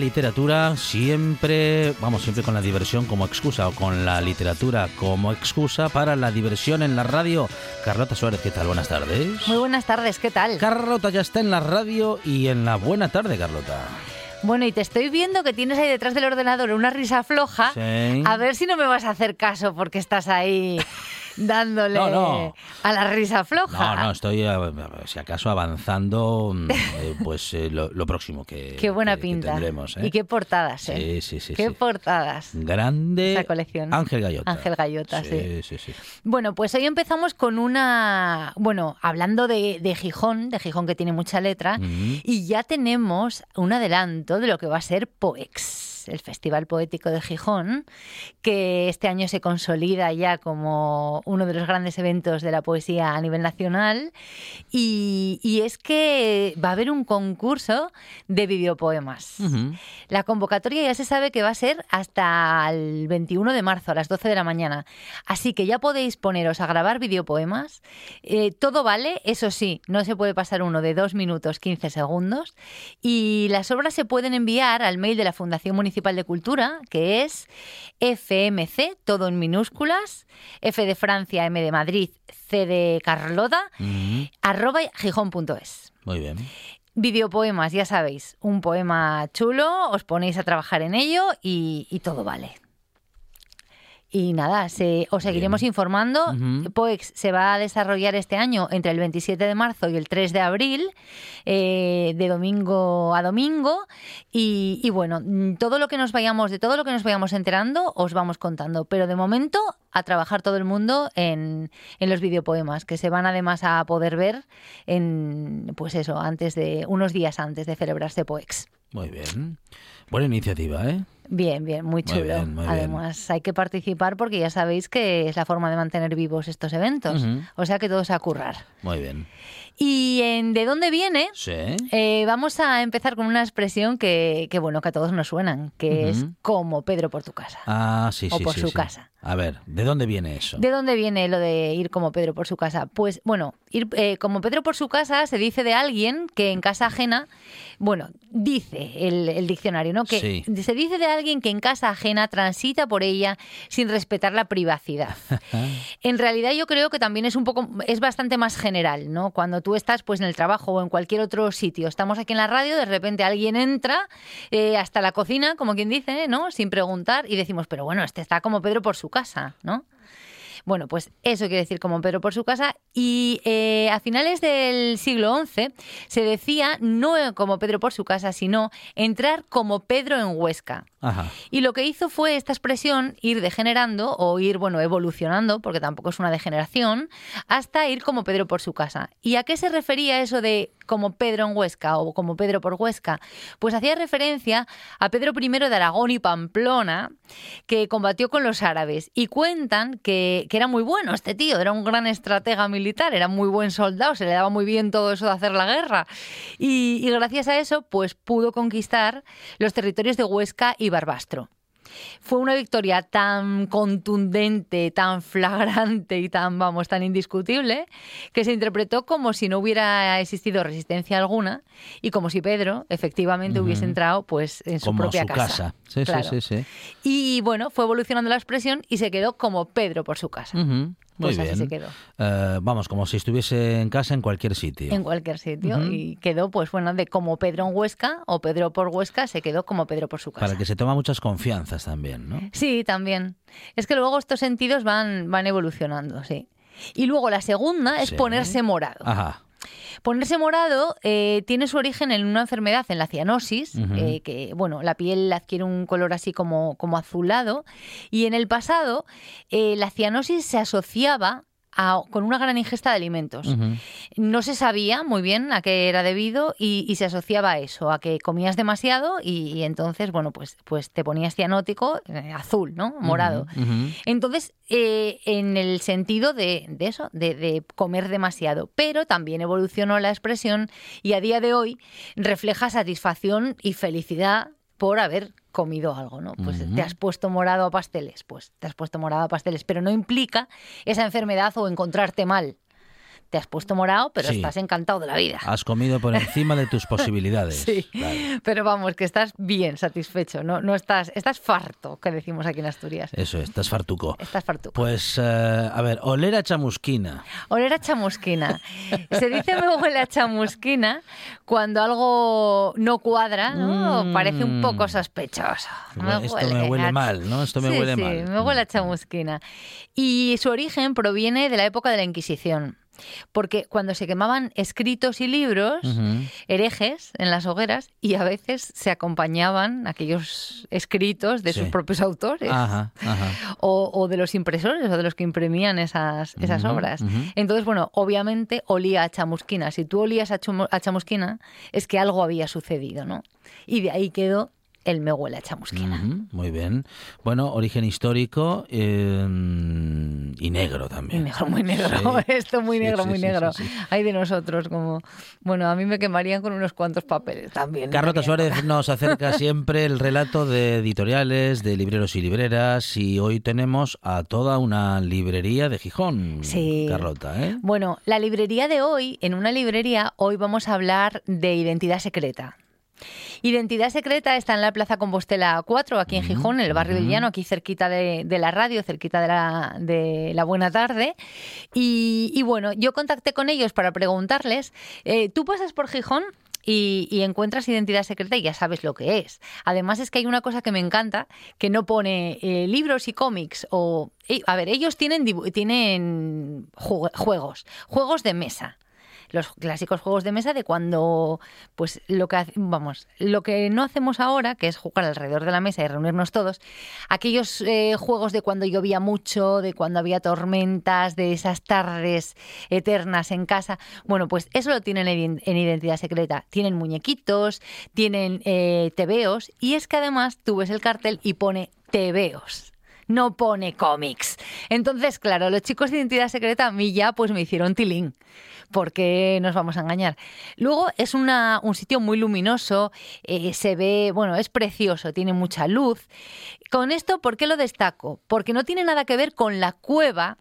Literatura, siempre, vamos, siempre con la diversión como excusa o con la literatura como excusa para la diversión en la radio. Carlota Suárez, ¿qué tal? Buenas tardes. Muy buenas tardes, ¿qué tal? Carlota ya está en la radio y en la buena tarde, Carlota. Bueno, y te estoy viendo que tienes ahí detrás del ordenador una risa floja. A ver si no me vas a hacer caso porque estás ahí dándole a la risa floja. No, no, estoy, eh, si acaso, avanzando mm, eh, pues eh, lo, próximo que Qué buena pinta. tendremos. Y qué portadas, ¿eh? Sí, sí, sí. Qué portadas. Grande. Esa colección. Ángel Gallota. Ángel Gallota, sí. Sí, sí, Bueno, pues hoy empezamos con una... Bueno, hablando de, Gijón, de Gijón que tiene mucha letra, y ya tenemos un adelanto de lo que va a ser Poex el Festival Poético de Gijón, que este año se consolida ya como uno de los grandes eventos de la poesía a nivel nacional. Y, es que va a haber un concurso de videopoemas. La convocatoria ya se sabe que va a ser hasta el 21 de marzo a las 12 de la mañana. Así que ya podéis poneros a grabar videopoemas. Eh, todo vale, eso sí, no se puede pasar uno de 2 minutos 15 segundos. Y las obras se pueden enviar al mail de la Fundación Municipal de Cultura, que es FMC, todo en minúsculas, F de Francia, M de Madrid, C de Carlota, arroba gijón.es. Muy bien. Videopoemas, ya sabéis, un poema chulo, os ponéis a trabajar en ello y todo vale. Y nada, se, os seguiremos informando. POEX se va a desarrollar este año entre el 27 de marzo y el 3 de abril, eh, de domingo a domingo. Y, bueno, todo lo que nos vayamos, de todo lo que nos vayamos enterando, os vamos contando. Pero de momento, a trabajar todo el mundo en, en los videopoemas, que se van además a poder ver en, pues eso, antes de, unos días antes de celebrarse POEX. Muy bien. Buena iniciativa, ¿eh? Bien, bien, muy chulo. Además, hay que participar porque ya sabéis que es la forma de mantener vivos estos eventos. O sea que todos a currar. Muy bien. Y en de dónde viene, sí. Eh, vamos a empezar con una expresión que, que, bueno, que a todos nos suenan, que es como Pedro por tu casa. Ah, sí, o sí. por su casa. A ver, ¿de dónde viene eso? ¿De dónde viene lo de ir como Pedro por su casa? Pues bueno, ir eh, como Pedro por su casa se dice de alguien que en casa ajena, bueno, dice el, diccionario, ¿no? Que se dice de alguien que en casa ajena transita por ella sin respetar la privacidad. en realidad yo creo que también es un poco, es bastante más general, ¿no? Cuando tú estás pues en el trabajo o en cualquier otro sitio, estamos aquí en la radio, de repente alguien entra eh, hasta la cocina, como quien dice, ¿no? Sin preguntar y decimos, pero bueno, este está como Pedro por su casa, ¿no? Bueno, pues eso quiere decir como Pedro por su casa. Y eh, a finales del siglo XI se decía no como Pedro por su casa, sino entrar como Pedro en Huesca. Y lo que hizo fue esta expresión ir degenerando o ir, bueno, evolucionando, porque tampoco es una degeneración, hasta ir como Pedro por su casa. ¿Y a qué se refería eso de como Pedro en Huesca o como Pedro por Huesca? Pues hacía referencia a Pedro I de Aragón y Pamplona, que combatió con los árabes. Y cuentan que, era muy bueno este tío, era un gran estratega militar, era muy buen soldado, se le daba muy bien todo eso de hacer la guerra. Y, y gracias a eso, pues pudo conquistar los territorios de Huesca y Barbastro. Fue una victoria tan contundente, tan flagrante y tan, vamos, tan indiscutible, que se interpretó como si no hubiera existido resistencia alguna y como si Pedro efectivamente hubiese entrado pues en su propia casa. Sí, sí, sí, Y bueno, fue evolucionando la expresión y se quedó como Pedro por su casa. Muy pues bien. quedó. Eh, vamos, como si estuviese en casa en cualquier sitio. En cualquier sitio. Y quedó, pues bueno, de como Pedro en Huesca o Pedro por Huesca, se quedó como Pedro por su casa. Para que se toma muchas confianzas también, ¿no? Sí, también. Es que luego estos sentidos van, van evolucionando, sí. Y luego la segunda es ponerse morado. Ajá. Ponerse morado eh, tiene su origen en una enfermedad, en la cianosis, eh, que bueno, la piel adquiere un color así como, como azulado. Y en el pasado, eh, la cianosis se asociaba con una gran ingesta de alimentos. No se sabía muy bien a qué era debido y, se asociaba a eso, a que comías demasiado y, entonces, bueno, pues, pues te ponías cianótico eh, azul, ¿no? Morado. Entonces, eh, en el sentido de, eso, de, de, comer demasiado. Pero también evolucionó la expresión y a día de hoy refleja satisfacción y felicidad por haber comido algo, ¿no? Pues te has puesto morado a pasteles, pues te has puesto morado a pasteles, pero no implica esa enfermedad o encontrarte mal te has puesto morado, pero estás encantado de la vida. Has comido por encima de tus posibilidades. sí, pero vamos, que estás bien satisfecho, no, no estás, estás farto, que decimos aquí en Asturias. Eso, estás fartuco. Estás fartuco. Pues, eh, a ver, oler a chamusquina. Oler a chamusquina. Se dice me huele a chamusquina cuando algo no cuadra, ¿no? Mm. Parece un poco sospechoso. Esto me huele mal, ¿no? Esto me huele mal. Sí, me huele a chamusquina. Y su origen proviene de la época de la Inquisición. Porque cuando se quemaban escritos y libros, herejes en las hogueras, y a veces se acompañaban aquellos escritos de sus propios autores, O, de los impresores o de los que imprimían esas, esas obras. Entonces, bueno, obviamente olía a chamusquina. Si tú olías a, a chamusquina, es que algo había sucedido, ¿no? Y de ahí quedó el me huele a chamusquina. muy bien. Bueno, origen histórico eh, y negro también. negro, muy negro. Esto muy negro, muy negro. Hay de nosotros como... Bueno, a mí me quemarían con unos cuantos papeles también. Carlota Suárez nos acerca siempre el relato de editoriales, de libreros y libreras y hoy tenemos a toda una librería de Gijón. Sí. Carlota, ¿eh? Bueno, la librería de hoy, en una librería, hoy vamos a hablar de identidad secreta. Identidad Secreta está en la Plaza Compostela 4, aquí en Gijón, en el barrio de Llano, aquí cerquita de, la radio, cerquita de la, de la Buena Tarde. Y, bueno, yo contacté con ellos para preguntarles, eh, ¿tú pasas por Gijón? Y, encuentras identidad secreta y ya sabes lo que es. Además es que hay una cosa que me encanta, que no pone eh, libros y cómics o... Eh, a ver, ellos tienen, tienen juegos, juegos de mesa los clásicos juegos de mesa de cuando, pues lo que vamos, lo que no hacemos ahora, que es jugar alrededor de la mesa y reunirnos todos, aquellos eh, juegos de cuando llovía mucho, de cuando había tormentas, de esas tardes eternas en casa, bueno, pues eso lo tienen en, identidad secreta. Tienen muñequitos, tienen eh, tebeos y es que además tú ves el cartel y pone tebeos no pone cómics. Entonces, claro, los chicos de identidad secreta a mí ya pues me hicieron tilín porque nos vamos a engañar. Luego es una, un sitio muy luminoso, eh, se ve, bueno, es precioso, tiene mucha luz. Con esto, ¿por qué lo destaco? Porque no tiene nada que ver con la cueva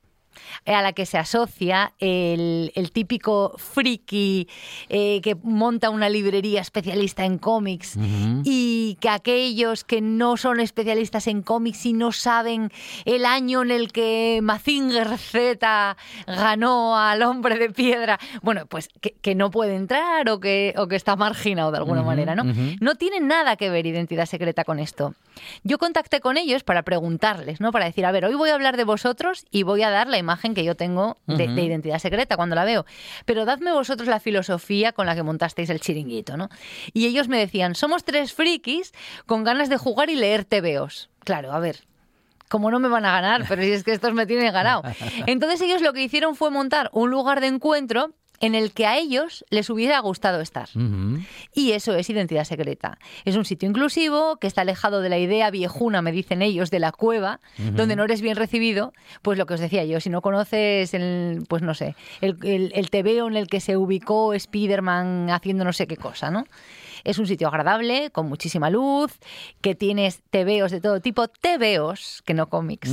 a la que se asocia el, típico friki eh, que monta una librería especialista en cómics y que aquellos que no son especialistas en cómics y no saben el año en el que Mazinger Z ganó al hombre de piedra, bueno, pues que, no puede entrar o que, o que está marginado de alguna manera, ¿no? No tiene nada que ver identidad secreta con esto. Yo contacté con ellos para preguntarles, ¿no? Para decir, a ver, hoy voy a hablar de vosotros y voy a dar la imagen que yo tengo de, identidad secreta cuando la veo. Pero dadme vosotros la filosofía con la que montasteis el chiringuito, ¿no? Y ellos me decían, somos tres frikis con ganas de jugar y leer TVOs. Claro, a ver, como no me van a ganar, pero si es que estos me tienen ganado. Entonces ellos lo que hicieron fue montar un lugar de encuentro en el que a ellos les hubiera gustado estar. Y eso es identidad secreta. Es un sitio inclusivo que está alejado de la idea viejuna, me dicen ellos, de la cueva, donde no eres bien recibido. Pues lo que os decía yo, si no conoces el, pues no sé, el, el, el tebeo en el que se ubicó Spiderman haciendo no sé qué cosa, ¿no? Es un sitio agradable, con muchísima luz, que tienes tebeos de todo tipo, tebeos, que no cómics.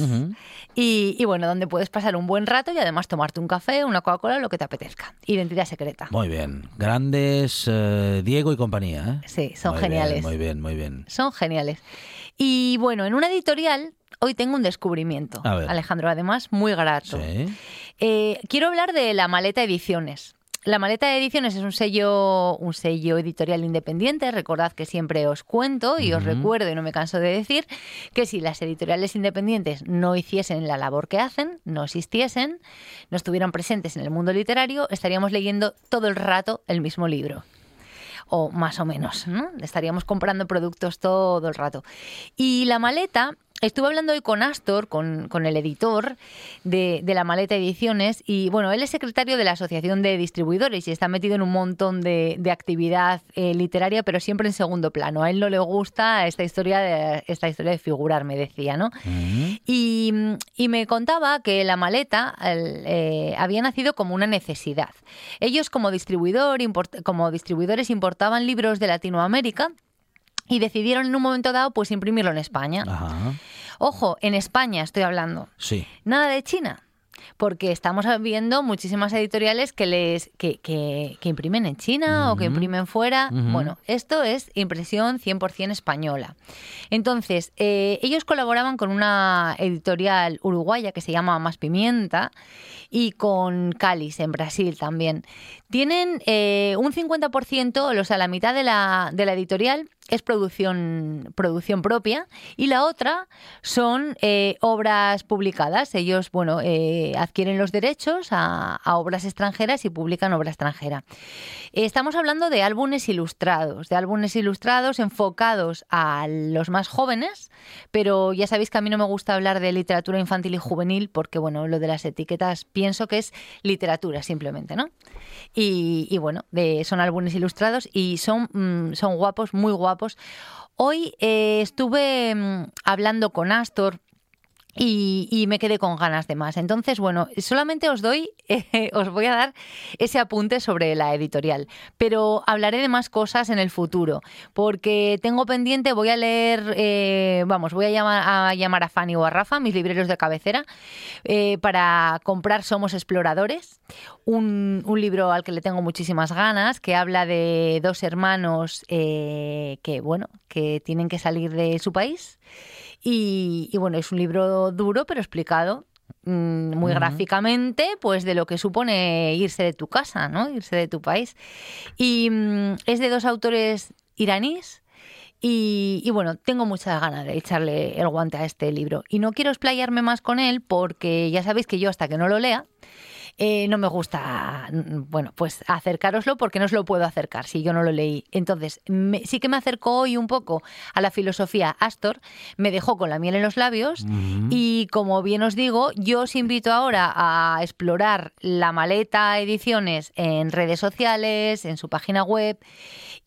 y, bueno, donde puedes pasar un buen rato y además tomarte un café, una Coca-Cola, lo que te apetezca. Identidad secreta. Muy bien. Grandes eh, Diego y compañía. ¿eh? Sí, son geniales. muy bien, muy bien. Son geniales. Y bueno, en una editorial hoy tengo un descubrimiento, Alejandro, además muy grato. Eh, quiero hablar de la maleta ediciones. La Maleta de Ediciones es un sello, un sello editorial independiente. Recordad que siempre os cuento y os recuerdo y no me canso de decir que si las editoriales independientes no hiciesen la labor que hacen, no existiesen, no estuvieran presentes en el mundo literario, estaríamos leyendo todo el rato el mismo libro o más o menos, ¿no? Estaríamos comprando productos todo el rato. Y la maleta Estuve hablando hoy con Astor, con, el editor de, la Maleta Ediciones, y bueno, él es secretario de la Asociación de Distribuidores y está metido en un montón de, actividad eh, literaria, pero siempre en segundo plano. A él no le gusta esta historia de, esta historia de figurar, me decía, ¿no? Mm. y, me contaba que la maleta eh, había nacido como una necesidad. Ellos como, distribuidor, como distribuidores importaban libros de Latinoamérica y decidieron en un momento dado pues imprimirlo en España. Ojo, en España estoy hablando. Sí. Nada de China porque estamos viendo muchísimas editoriales que les que, que, imprimen en China o que imprimen fuera. Bueno, esto es impresión 100% española. Entonces, eh, ellos colaboraban con una editorial uruguaya que se llama Más Pimienta y con Cáliz en Brasil también. Tienen eh, un 50%, o sea, la mitad de la, de la editorial es producción, producción propia y la otra son eh, obras publicadas. Ellos, bueno, eh, adquieren los derechos a, obras extranjeras y publican obra extranjera. estamos hablando de álbumes ilustrados, de álbumes ilustrados enfocados a los más jóvenes, pero ya sabéis que a mí no me gusta hablar de literatura infantil y juvenil porque, bueno, lo de las etiquetas pienso que es literatura simplemente, ¿no? Y, bueno, son álbumes ilustrados y son, mm, son guapos, muy guapos. Hoy eh, estuve mm, hablando con Astor y, me quedé con ganas de más. Entonces, bueno, solamente os doy, eh, os voy a dar ese apunte sobre la editorial, pero hablaré de más cosas en el futuro, porque tengo pendiente, voy a leer, eh, vamos, voy a llamar, a llamar a Fanny o a Rafa, mis libreros de cabecera, eh, para comprar Somos Exploradores, un, un, libro al que le tengo muchísimas ganas, que habla de dos hermanos que, bueno, que tienen que salir de su país y, bueno, es un libro duro, pero explicado mm, muy gráficamente, pues de lo que supone irse de tu casa, ¿no? Irse de tu país. Y mm, es de dos autores iraníes. Y, y, bueno, tengo muchas ganas de echarle el guante a este libro. Y no quiero explayarme más con él porque ya sabéis que yo hasta que no lo lea, eh, no me gusta, mm, bueno, pues acercároslo porque no os lo puedo acercar si yo no lo leí. Entonces, sí que me acercó hoy un poco a la filosofía Astor, me dejó con la miel en los labios y como bien os digo, yo os invito ahora a explorar la maleta ediciones en redes sociales, en su página web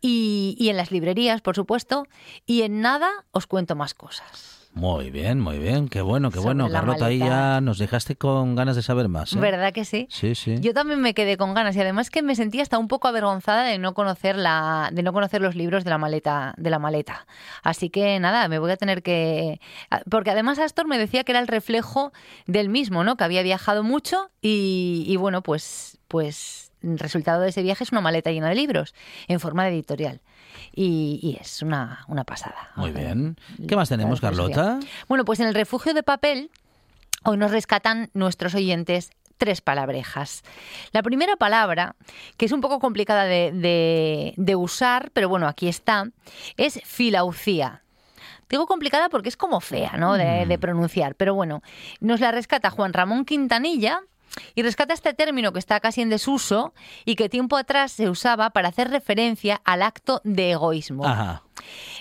y, y en las librerías, por supuesto, y en nada os cuento más cosas. Muy bien, muy bien, qué bueno, qué bueno. Carlota, ahí ya nos dejaste con ganas de saber más. ¿eh? ¿Verdad que sí? Sí, sí. Yo también me quedé con ganas y además que me sentía hasta un poco avergonzada de no conocer la, de no conocer los libros de la maleta, de la maleta. Así que nada, me voy a tener que, porque además Astor me decía que era el reflejo del mismo, ¿no? Que había viajado mucho y, y bueno, pues, pues el resultado de ese viaje es una maleta llena de libros en forma de editorial y, es una, pasada. Muy bien. ¿Qué más tenemos, Carlota? Bueno, pues en el refugio de papel hoy nos rescatan nuestros oyentes tres palabrejas. La primera palabra, que es un poco complicada de, usar, pero bueno, aquí está, es filaucía. Digo complicada porque es como fea, ¿no? De, de, mm. pronunciar. Pero bueno, nos la rescata Juan Ramón Quintanilla y rescata este término que está casi en desuso y que tiempo atrás se usaba para hacer referencia al acto de egoísmo.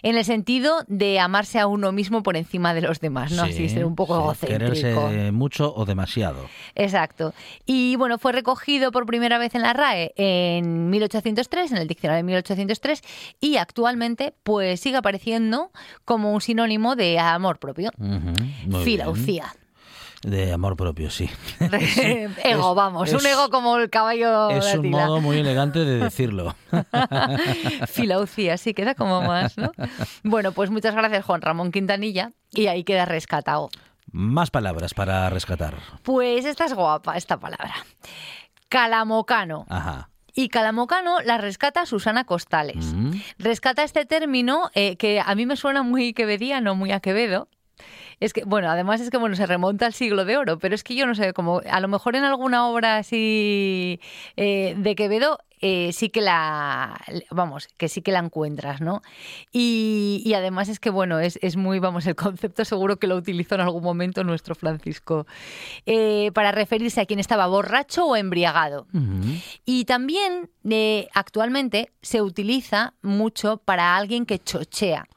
En el sentido de amarse a uno mismo por encima de los demás, ¿no? Así ser un poco egocéntrico. Quererse mucho o demasiado. Exacto. Y bueno, fue recogido por primera vez en la RAE en 1803, en el diccionario de 1803, y actualmente pues sigue apareciendo como un sinónimo de amor propio. Filaucía. De amor propio, sí. ego, vamos. un ego como el caballo Es un modo muy elegante de decirlo. Filaucía, sí, queda como más, ¿no? Bueno, pues muchas gracias, Juan Ramón Quintanilla. Y ahí queda rescatado. Más palabras para rescatar. Pues esta es guapa, esta palabra. Calamocano. Ajá. Y Calamocano la rescata Susana Costales. Mm. Rescata este término eh, que a mí me suena muy quevediano, muy a Quevedo, Es que, bueno, además es que, bueno, se remonta al siglo de oro, pero es que yo no sé, como a lo mejor en alguna obra así eh, de Quevedo eh, sí que la, vamos, que sí que la encuentras, ¿no? Y, además es que, bueno, es, muy, vamos, el concepto seguro que lo utilizó en algún momento nuestro Francisco, eh, para referirse a quien estaba borracho o embriagado. Y también actualmente se utiliza mucho para alguien que chochea.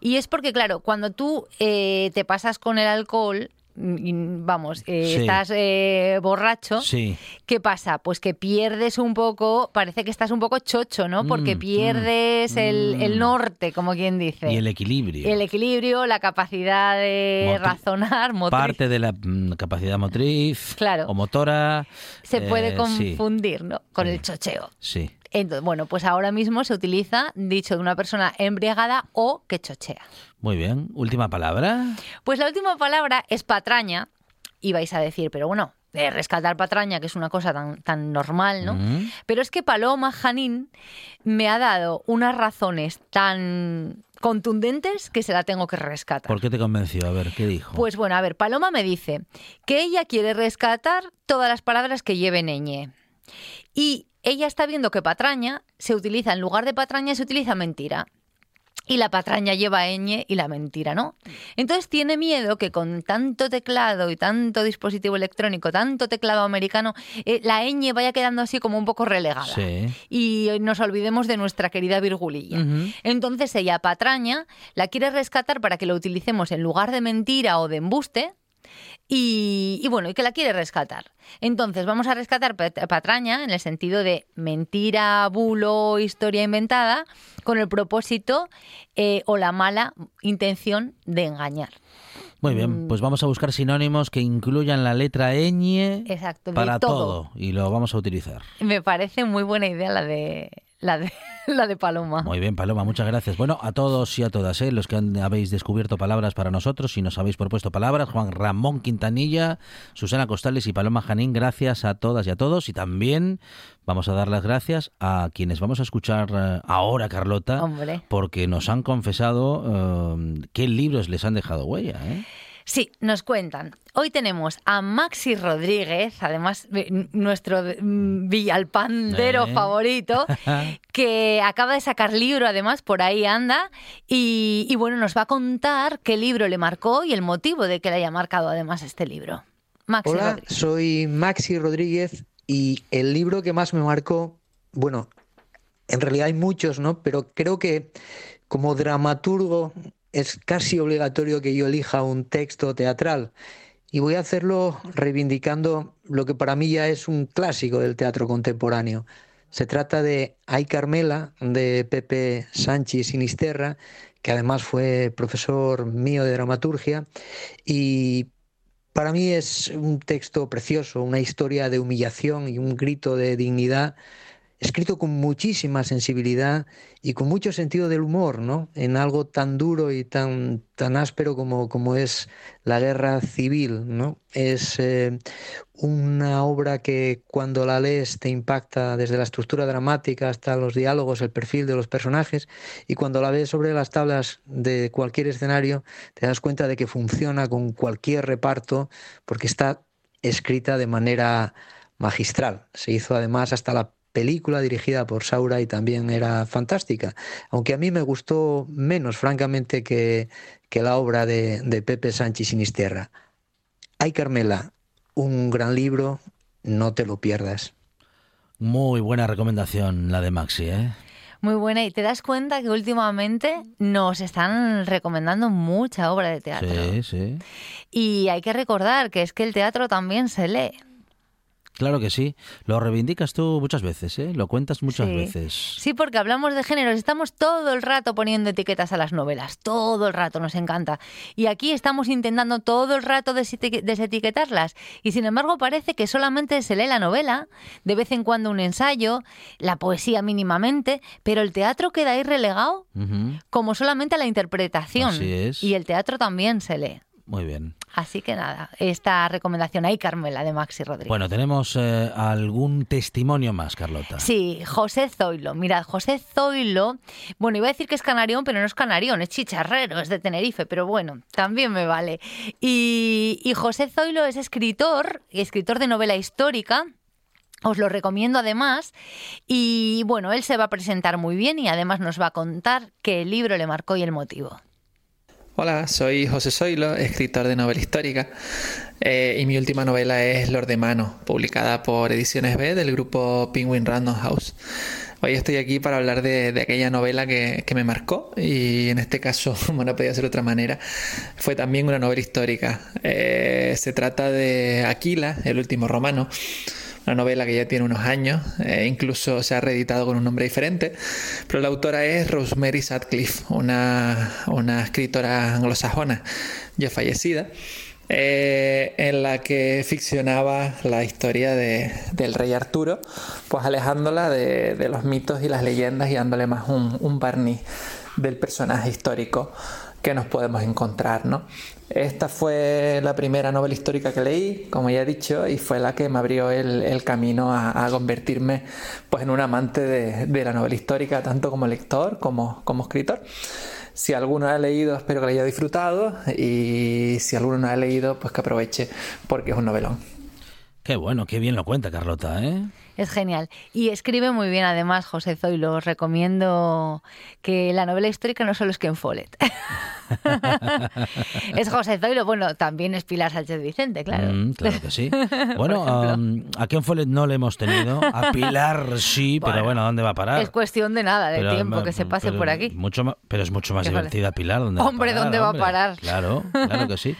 Y es porque, claro, cuando tú eh, te pasas con el alcohol, mm, vamos, eh, estás eh, borracho, ¿qué pasa? Pues que pierdes un poco, parece que estás un poco chocho, ¿no? Porque mm, pierdes mm, el, norte, como quien dice. Y el equilibrio. El equilibrio, la capacidad de razonar, motriz. Parte de la capacidad motriz claro. o motora. Se puede confundir, ¿no? Con el chocheo. Sí. Entonces, bueno, pues ahora mismo se utiliza dicho de una persona embriagada o que chochea. Muy bien. ¿Última palabra? Pues la última palabra es patraña. Y vais a decir, pero bueno, de rescatar patraña, que es una cosa tan, tan normal, ¿no? Pero es que Paloma Janín me ha dado unas razones tan contundentes que se la tengo que rescatar. ¿Por qué te convenció? A ver, ¿qué dijo? Pues bueno, a ver, Paloma me dice que ella quiere rescatar todas las palabras que lleven ñ. Y ella está viendo que patraña se utiliza, en lugar de patraña se utiliza mentira. Y la patraña lleva ñ y la mentira, ¿no? Entonces tiene miedo que con tanto teclado y tanto dispositivo electrónico, tanto teclado americano, eh, la ñ vaya quedando así como un poco relegada. Y nos olvidemos de nuestra querida virgulilla. Entonces ella patraña la quiere rescatar para que lo utilicemos en lugar de mentira o de embuste, y, bueno, y que la quiere rescatar. Entonces, vamos a rescatar patraña en el sentido de mentira, bulo, historia inventada, con el propósito eh, o la mala intención de engañar. Muy bien, mm. pues vamos a buscar sinónimos que incluyan la letra ñ para todo. y lo vamos a utilizar. Me parece muy buena idea la de la de, la de Paloma. Muy bien, Paloma, muchas gracias. Bueno, a todos y a todas, ¿eh? los que habéis descubierto palabras para nosotros y nos habéis propuesto palabras, Juan Ramón Quintanilla, Susana Costales y Paloma Janín, gracias a todas y a todos. Y también vamos a dar las gracias a quienes vamos a escuchar eh, ahora, Carlota, porque nos han confesado eh, qué libros les han dejado huella. ¿eh? Sí, nos cuentan. Hoy tenemos a Maxi Rodríguez, además nuestro mm, villalpandero favorito, que acaba de sacar libro, además por ahí anda, y, bueno, nos va a contar qué libro le marcó y el motivo de que le haya marcado además este libro. Maxi Hola, soy Maxi Rodríguez y el libro que más me marcó, bueno, en realidad hay muchos, ¿no? Pero creo que como dramaturgo es casi obligatorio que yo elija un texto teatral. Y voy a hacerlo reivindicando lo que para mí ya es un clásico del teatro contemporáneo. Se trata de Ay Carmela, de Pepe Sánchez Sinisterra, que además fue profesor mío de dramaturgia. Y para mí es un texto precioso, una historia de humillación y un grito de dignidad escrito con muchísima sensibilidad y con mucho sentido del humor, ¿no? En algo tan duro y tan, tan áspero como, como es la guerra civil, ¿no? Es eh, una obra que cuando la lees te impacta desde la estructura dramática hasta los diálogos, el perfil de los personajes, y cuando la ves sobre las tablas de cualquier escenario te das cuenta de que funciona con cualquier reparto porque está escrita de manera magistral. Se hizo además hasta la película dirigida por Saura y también era fantástica, aunque a mí me gustó menos, francamente, que, que la obra de, de Pepe Sánchez Sinisterra. Ay, Carmela, un gran libro, no te lo pierdas. Muy buena recomendación la de Maxi, ¿eh? Muy buena. Y te das cuenta que últimamente nos están recomendando mucha obra de teatro. Sí, sí. Y hay que recordar que es que el teatro también se lee. Claro que sí. Lo reivindicas tú muchas veces, ¿eh? Lo cuentas muchas veces. Sí, porque hablamos de géneros. Estamos todo el rato poniendo etiquetas a las novelas. Todo el rato, nos encanta. Y aquí estamos intentando todo el rato desetiquetarlas. Y sin embargo parece que solamente se lee la novela, de vez en cuando un ensayo, la poesía mínimamente, pero el teatro queda ahí relegado como solamente a la interpretación. Así es. Y el teatro también se lee. Muy bien. Así que nada, esta recomendación ahí, Carmela, de Maxi Rodríguez. Bueno, tenemos eh, algún testimonio más, Carlota. Sí, José Zoilo. Mirad, José Zoilo, bueno, iba a decir que es canarión, pero no es canarión, es chicharrero, es de Tenerife, pero bueno, también me vale. Y, y José Zoilo es escritor, escritor de novela histórica. Os lo recomiendo además. Y bueno, él se va a presentar muy bien y además nos va a contar qué libro le marcó y el motivo. Hola, soy José Zoilo, escritor de novela histórica, eh, y mi última novela es Lord de Mano, publicada por Ediciones B del grupo Penguin Random House. Hoy estoy aquí para hablar de, aquella novela que, me marcó y en este caso, como no podía ser de otra manera, fue también una novela histórica. Eh, se trata de Aquila, el último romano, una novela que ya tiene unos años, e incluso se ha reeditado con un nombre diferente, pero la autora es Rosemary Sutcliffe, una, una escritora anglosajona ya fallecida. Eh, en la que ficcionaba la historia de, del rey Arturo, pues alejándola de, de, los mitos y las leyendas y dándole más un, un barniz del personaje histórico que nos podemos encontrar, ¿no? Esta fue la primera novela histórica que leí, como ya he dicho, y fue la que me abrió el, camino a, convertirme pues, en un amante de, la novela histórica, tanto como lector como, escritor. Si alguno ha leído, espero que lo haya disfrutado, y si alguno no ha leído, pues que aproveche, porque es un novelón. Qué bueno, qué bien lo cuenta Carlota, ¿eh? Es genial. Y escribe muy bien además José Zoilo. Os recomiendo que la novela histórica no solo es Ken Follett. es José Zoilo. Bueno, también es Pilar Sánchez Vicente, claro. Mm, claro que sí. Bueno, a Ken Follett no le hemos tenido. A Pilar sí, pero bueno, ¿dónde va a parar? Es cuestión de nada, de tiempo que se pase por aquí. Mucho pero es mucho más divertida Pilar. ¿dónde Hombre, ¿dónde va a parar? Claro, claro que sí.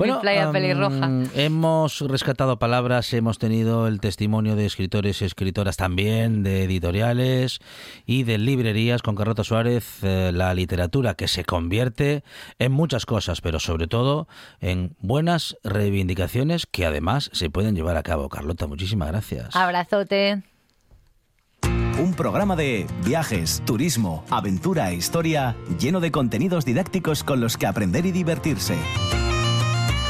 Bueno, playa pelirroja. hemos rescatado palabras, hemos tenido el testimonio de escritores y escritoras también, de editoriales y de librerías con Carlota Suárez, eh, la literatura que se convierte en muchas cosas, pero sobre todo en buenas reivindicaciones que además se pueden llevar a cabo. Carlota, muchísimas gracias. Abrazote. Un programa de viajes, turismo, aventura e historia lleno de contenidos didácticos con los que aprender y divertirse.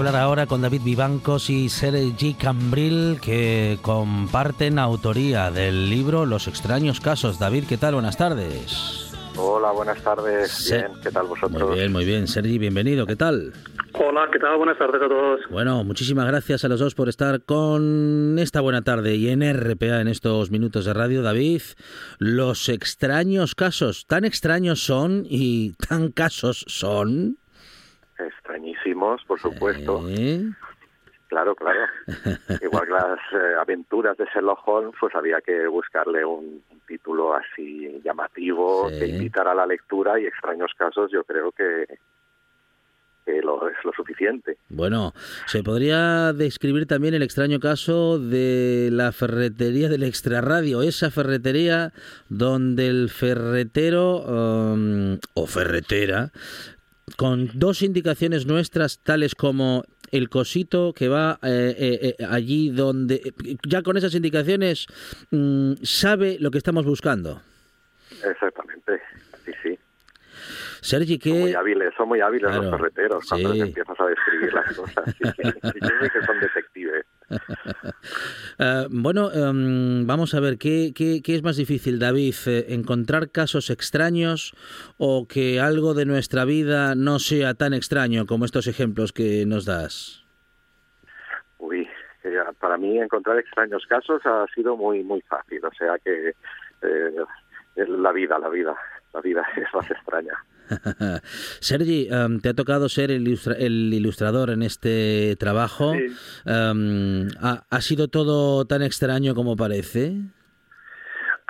Hablar ahora con David Vivancos y Sergi Cambril que comparten autoría del libro Los extraños casos. David, ¿qué tal? Buenas tardes. Hola, buenas tardes. Bien, ¿qué tal vosotros? Muy bien, muy bien. Sergi, bienvenido. ¿Qué tal? Hola, ¿qué tal? Buenas tardes a todos. Bueno, muchísimas gracias a los dos por estar con esta buena tarde y en RPA en estos minutos de radio. David, los extraños casos, tan extraños son y tan casos son por supuesto. Claro, claro. Igual que las eh, aventuras de Sherlock Holmes, pues había que buscarle un, título así llamativo que invitara a la lectura y extraños casos yo creo que, lo, es lo suficiente. Bueno, se podría describir también el extraño caso de la ferretería del extrarradio, esa ferretería donde el ferretero um, o ferretera con dos indicaciones nuestras tales como el cosito que va eh, eh, eh, allí donde ya con esas indicaciones mm, sabe lo que estamos buscando. Exactamente, sí, sí. Sergi, ¿qué...? Son muy hábiles, son muy hábiles los carreteros cuando les empiezas a describir las cosas. Sí, que son detectives. Eh, bueno, em, vamos a ver, ¿qué, ¿qué, qué, es más difícil, David? Eh, ¿Encontrar casos extraños o que algo de nuestra vida no sea tan extraño como estos ejemplos que nos das? Uy, para mí encontrar extraños casos ha sido muy, muy fácil. O sea que eh, la vida, la vida, la vida es más extraña. Sergi, em, te ha tocado ser el, ilustrador en este trabajo. Em, ¿ha, sido todo tan extraño como parece?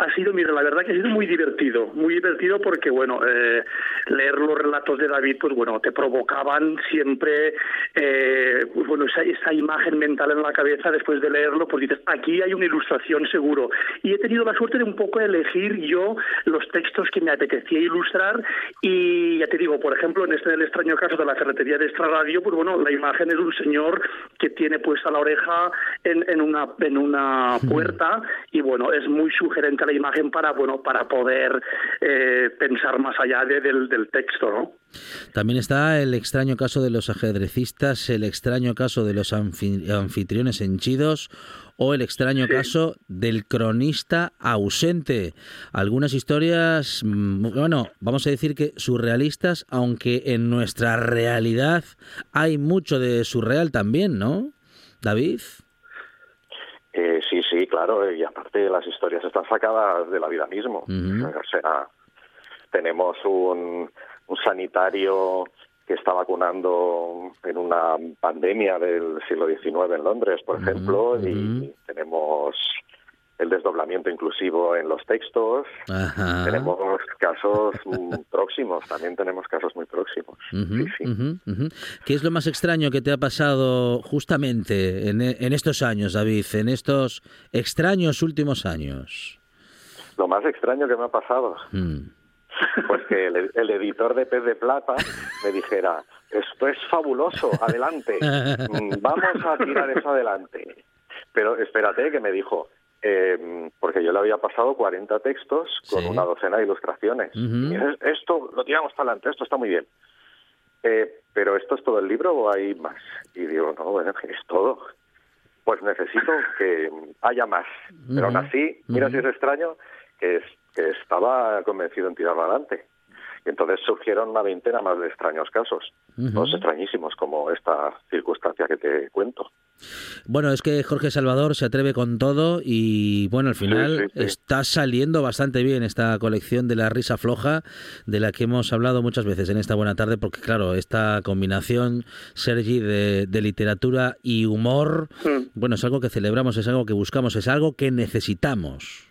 Ha sido, mira, la verdad que ha sido muy divertido, muy divertido porque, bueno, eh, leer los relatos de David, pues bueno, te provocaban siempre, eh, pues bueno, esa, esa, imagen mental en la cabeza después de leerlo, pues dices, aquí hay una ilustración seguro. Y he tenido la suerte de un poco elegir yo los textos que me apetecía ilustrar y ya te digo, por ejemplo, en este el extraño caso de la ferretería de Extra Radio, pues bueno, la imagen es un señor que tiene puesta la oreja en, en una, en una puerta y bueno, es muy sugerente la imagen para bueno para poder eh, pensar más allá del, del texto, ¿no? También está el extraño caso de los ajedrecistas, el extraño caso de los anfitriones henchidos o el extraño caso del cronista ausente. Algunas historias, mm, bueno, vamos a decir que surrealistas, aunque en nuestra realidad hay mucho de surreal también, ¿no? David. Eh, sí, sí, claro, y aparte las historias están sacadas de la vida mismo. O sea, tenemos un, un sanitario que está vacunando en una pandemia del siglo XIX en Londres, por ejemplo, y tenemos el desdoblamiento inclusivo en los textos. Tenemos casos próximos, también tenemos casos muy próximos. ¿Qué es lo más extraño que te ha pasado justamente en, en, estos años, David, en estos extraños últimos años? Lo más extraño que me ha pasado. Mm. Pues que el, el, editor de Pez de Plata me dijera, esto es fabuloso, adelante, mm, vamos a tirar eso adelante. Pero espérate que me dijo, eh, porque yo le había pasado 40 textos con una docena de ilustraciones. y esto lo tiramos para adelante, esto está muy bien. Eh, pero ¿esto es todo el libro o hay más? Y digo, no, bueno, es todo. Pues necesito que haya más. Pero aún así, mira si es extraño, que, que estaba convencido en tirarlo adelante. Y entonces surgieron una veintena más de extraños casos, todos extrañísimos como esta circunstancia que te cuento. Bueno, es que Jorge Salvador se atreve con todo y bueno, al final está saliendo bastante bien esta colección de la risa floja de la que hemos hablado muchas veces en esta buena tarde porque claro, esta combinación, Sergi, de, de literatura y humor, bueno, es algo que celebramos, es algo que buscamos, es algo que necesitamos.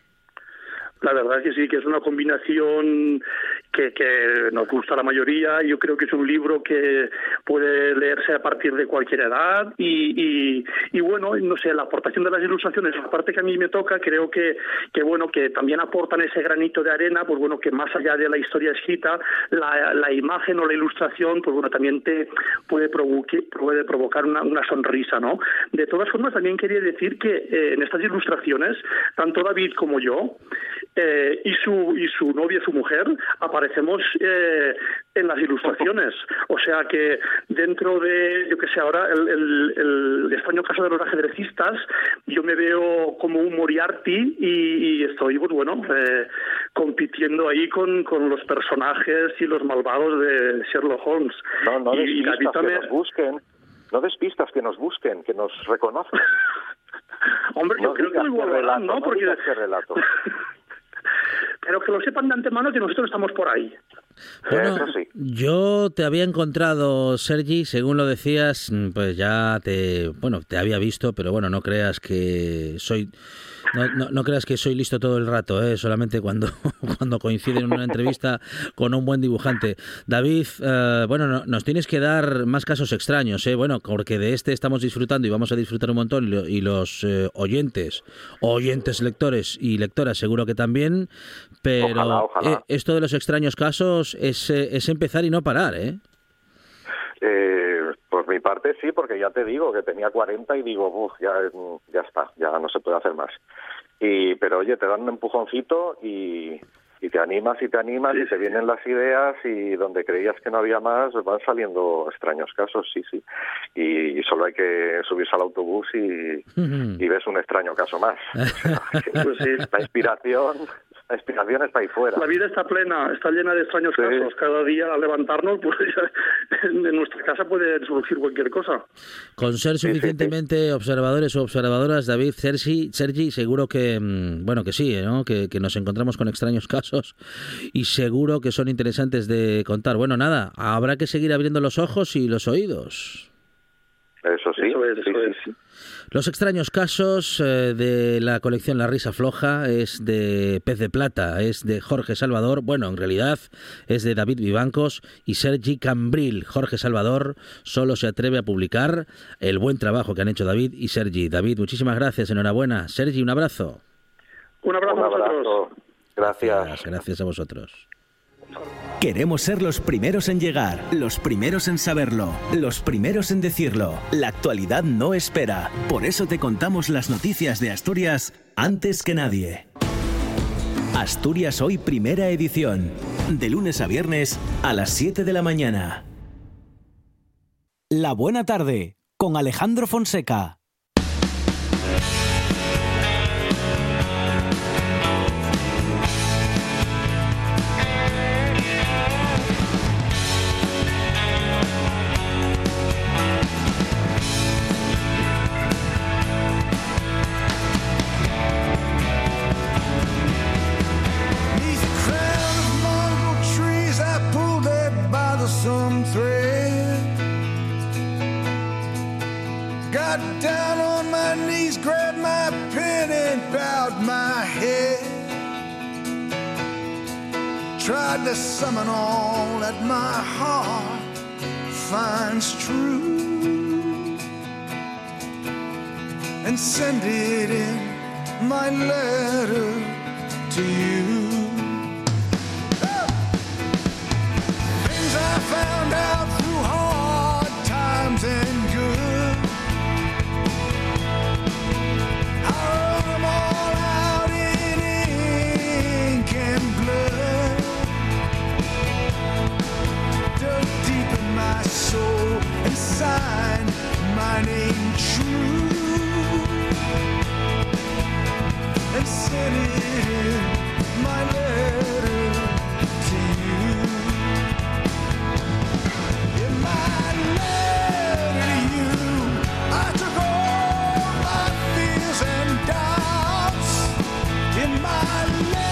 La verdad es que sí, que es una combinación que, nos gusta a la mayoría. Yo creo que es un libro que puede leerse a partir de cualquier edad y, bueno, no sé, la aportación de las ilustraciones, la parte que a mí me toca, creo que, bueno, que también aportan ese granito de arena, pues bueno, que más allá de la historia escrita, la, imagen o la ilustración, pues bueno, también te puede, provocar una, sonrisa, ¿no? De todas formas, también quería decir que eh, en estas ilustraciones, tanto David como yo, eh, y, su, y su novia, su mujer, aparecemos eh, en las ilustraciones. O sea que dentro de, yo que sé, ahora el, el, extraño caso de los ajedrecistas, yo me veo como un Moriarty y, estoy, pues bueno, eh, compitiendo ahí con, con los personajes y los malvados de Sherlock Holmes. No, no y, despistas que nos busquen. No despistas que nos busquen, que nos reconozcan. Hombre, yo creo que relato, ¿no? Porque... relato. pero que lo sepan de antemano que nosotros estamos por ahí. Bueno, yo te había encontrado, Sergi, según lo decías, pues ya te, bueno, te había visto, pero bueno, no creas que soy no, no, creas que soy listo todo el rato, ¿eh? solamente cuando, cuando coincide en una entrevista con un buen dibujante. David, eh, bueno, nos tienes que dar más casos extraños, ¿eh? bueno, porque de este estamos disfrutando y vamos a disfrutar un montón, y los eh, oyentes, oyentes lectores y lectoras seguro que también, pero eh, esto de los extraños casos es, es empezar y no parar, ¿eh? Eh, mi parte sí, porque ya te digo que tenía 40 y digo, uff, ya, ya está, ya no se puede hacer más. Y, pero oye, te dan un empujoncito y, y te animas y te animas y se vienen las ideas y donde creías que no había más van saliendo extraños casos, sí, sí. Y, solo hay que subirse al autobús y, y ves un extraño caso más. pues sí. La inspiración la inspiración está ahí fuera. La vida está plena, está llena de extraños casos. Cada día al levantarnos, pues en nuestra casa puede surgir cualquier cosa. Con ser suficientemente observadores o observadoras, David, Sergi, Sergi seguro que, mm, bueno, que sí, ¿no? que, que nos encontramos con extraños casos y seguro que son interesantes de contar. Bueno, nada, habrá que seguir abriendo los ojos y los oídos. Eso sí, sí, Los extraños casos eh, de la colección La Risa Floja es de Pez de Plata, es de Jorge Salvador, bueno, en realidad es de David Vivancos y Sergi Cambril. Jorge Salvador solo se atreve a publicar el buen trabajo que han hecho David y Sergi. David, muchísimas gracias, enhorabuena. Sergi, un abrazo. Un abrazo, a vosotros. Gracias. Gracias a vosotros. Queremos ser los primeros en llegar, los primeros en saberlo, los primeros en decirlo. La actualidad no espera. Por eso te contamos las noticias de Asturias antes que nadie. Asturias Hoy Primera Edición. De lunes a viernes a las 7 de la mañana. La Buena Tarde con Alejandro Fonseca. To summon all that my heart finds true and send it in my letter to you. My. In my letter to you, I took all my fears and doubts. In my letter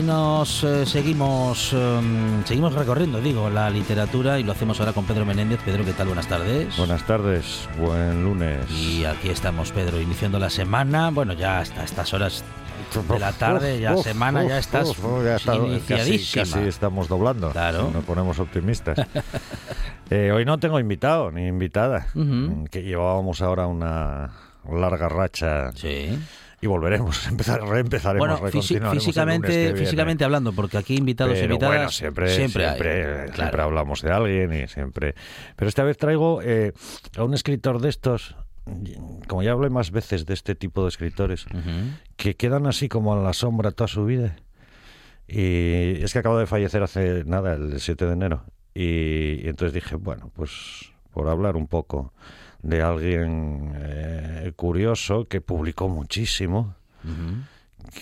Y nos eh, seguimos em, seguimos recorriendo, digo, la literatura y lo hacemos ahora con Pedro Menéndez. Pedro, ¿qué tal? Buenas tardes. Buenas tardes, buen lunes. Y aquí estamos, Pedro, iniciando la semana. Bueno, ya hasta estas horas de la tarde, ya semana, ya estás iniciadísima. Casi, estamos doblando. Claro. Nos ponemos optimistas. Eh, hoy no tengo invitado ni invitada, que llevábamos ahora una larga racha. Sí y volveremos, empezar, reempezaremos, bueno, físicamente, físicamente hablando, porque aquí invitados y invitadas bueno, siempre, siempre, siempre, hablamos de alguien y siempre. Pero esta vez traigo eh, a un escritor de estos, como ya hablé más veces de este tipo de escritores, que quedan así como en la sombra toda su vida. Y es que acabo de fallecer hace nada, el 7 de enero. Y, y entonces dije, bueno, pues por hablar un poco de alguien eh, curioso que publicó muchísimo,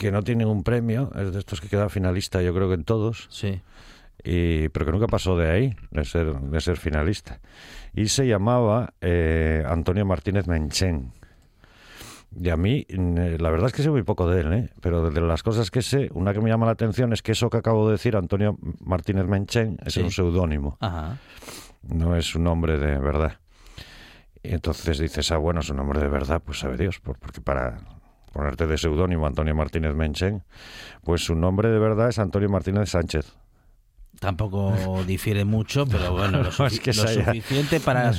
que no tiene ningún premio, es de estos que queda finalista yo creo que en todos. Sí. Y, pero que nunca pasó de ahí, de ser, de ser finalista. Y se llamaba eh, Antonio Martínez Menchen. Y a mí, mm, la verdad es que sé muy poco de él, ¿eh? pero de las cosas que sé, una que me llama la atención es que eso que acabo de decir, Antonio Martínez Menchen, es Sí. un seudónimo, no es un nombre de verdad. Y entonces dices, ah, bueno, es un nombre de verdad, pues sabe Dios, por- porque para ponerte de seudónimo Antonio Martínez Menchen, pues su nombre de verdad es Antonio Martínez Sánchez. Tampoco difiere mucho, pero bueno, lo, No, es que lo haya- suficiente para,